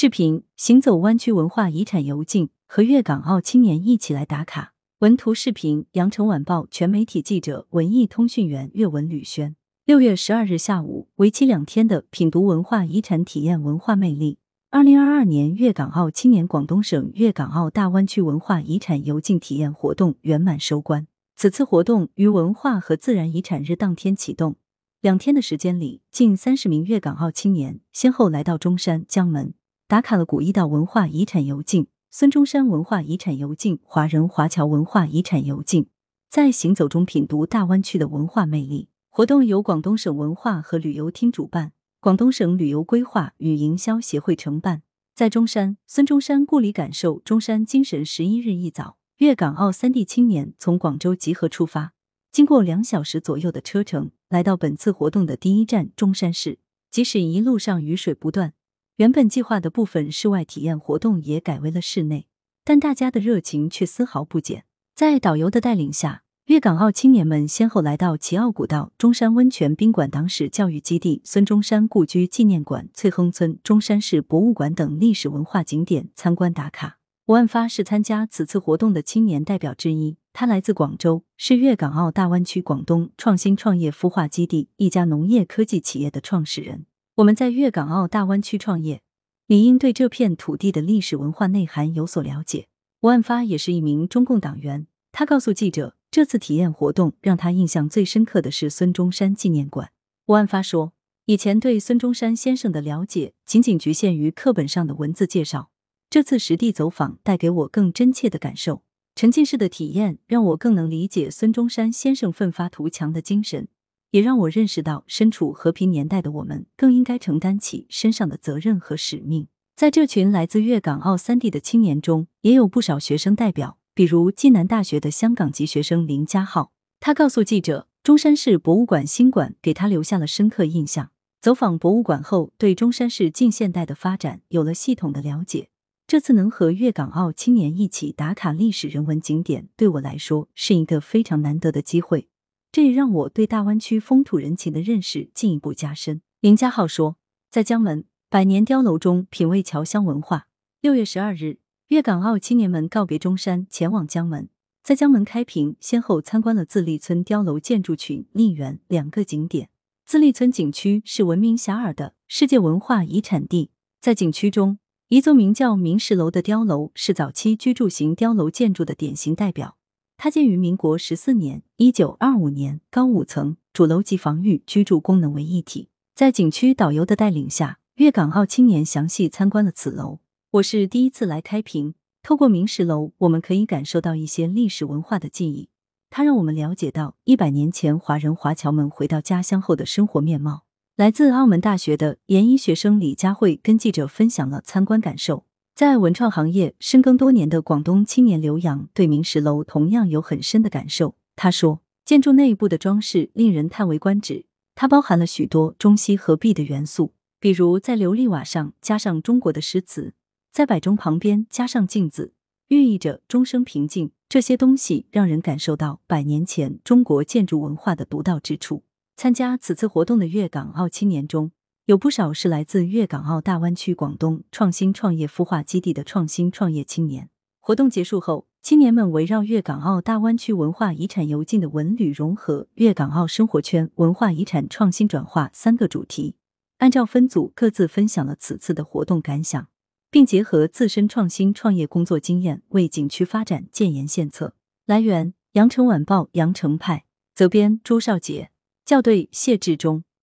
视频：行走湾区文化遗产游径，和粤港澳青年一起来打卡。文图视频：羊城晚报全媒体记者、文艺通讯员岳文吕轩。六月十二日下午，为期两天的品读文化遗产体验文化魅力。二零二二年粤港澳青年广东省粤港澳大湾区文化遗产游径体验活动圆满收官。此次活动于文化和自然遗产日当天启动，两天的时间里，近三十名粤港澳青年先后来到中山、江门，打卡了古驿道文化遗产游径、孙中山文化遗产游径、华人华侨文化遗产游径，在行走中品读大湾区的文化魅力。活动由广东省文化和旅游厅主办。广东省旅游规划与营销协会承办，在中山孙中山故里感受中山精神。十一日一早，粤港澳三地青年从广州集合出发，经过两小时左右的车程，来到本次活动的第一站中山市。即使一路上雨水不断，原本计划的部分室外体验活动也改为了室内，但大家的热情却丝毫不减。在导游的带领下。粤港澳青年们先后来到齐奥古道、中山温泉宾馆、党史教育基地、孙中山故居纪念馆、翠亨村、中山市博物馆等历史文化景点参观打卡。吴万发是参加此次活动的青年代表之一，他来自广州，是粤港澳大湾区广东创新创业孵化基地一家农业科技企业的创始人。我们在粤港澳大湾区创业，理应对这片土地的历史文化内涵有所了解。吴万发也是一名中共党员，他告诉记者。这次体验活动让他印象最深刻的是孙中山纪念馆。吴安发说，以前对孙中山先生的了解仅仅局限于课本上的文字介绍，这次实地走访带给我更真切的感受，沉浸式的体验让我更能理解孙中山先生奋发图强的精神，也让我认识到身处和平年代的我们更应该承担起身上的责任和使命。在这群来自粤港澳三地的青年中，也有不少学生代表。比如暨南大学的香港籍学生林家浩，他告诉记者，中山市博物馆新馆给他留下了深刻印象。走访博物馆后，对中山市近现代的发展有了系统的了解。这次能和粤港澳青年一起打卡历史人文景点，对我来说是一个非常难得的机会。这也让我对大湾区风土人情的认识进一步加深。林家浩说，在江门百年碉楼中品味侨乡文化。六月十二日。粤港澳青年们告别中山，前往江门，在江门开平先后参观了自立村碉楼建筑群、丽园两个景点。自立村景区是闻名遐迩的世界文化遗产地，在景区中，一座名叫明石楼的碉楼是早期居住型碉楼建筑的典型代表。它建于民国十四年（一九二五年），高五层，主楼及防御、居住功能为一体。在景区导游的带领下，粤港澳青年详细参观了此楼。我是第一次来开平，透过明石楼，我们可以感受到一些历史文化的记忆。它让我们了解到一百年前华人华侨们回到家乡后的生活面貌。来自澳门大学的研一学生李佳慧跟记者分享了参观感受。在文创行业深耕多年的广东青年刘洋对明石楼同样有很深的感受。他说，建筑内部的装饰令人叹为观止，它包含了许多中西合璧的元素，比如在琉璃瓦上加上中国的诗词。在摆钟旁边加上镜子，寓意着终生平静。这些东西让人感受到百年前中国建筑文化的独到之处。参加此次活动的粤港澳青年中，有不少是来自粤港澳大湾区广东创新创业孵化基地的创新创业青年。活动结束后，青年们围绕粤港澳大湾区文化遗产游径的文旅融合、粤港澳生活圈文化遗产创新转化三个主题，按照分组各自分享了此次的活动感想。并结合自身创新创业工作经验，为景区发展建言献策。来源：羊城晚报羊城派，责编：朱少杰，校对：谢志忠。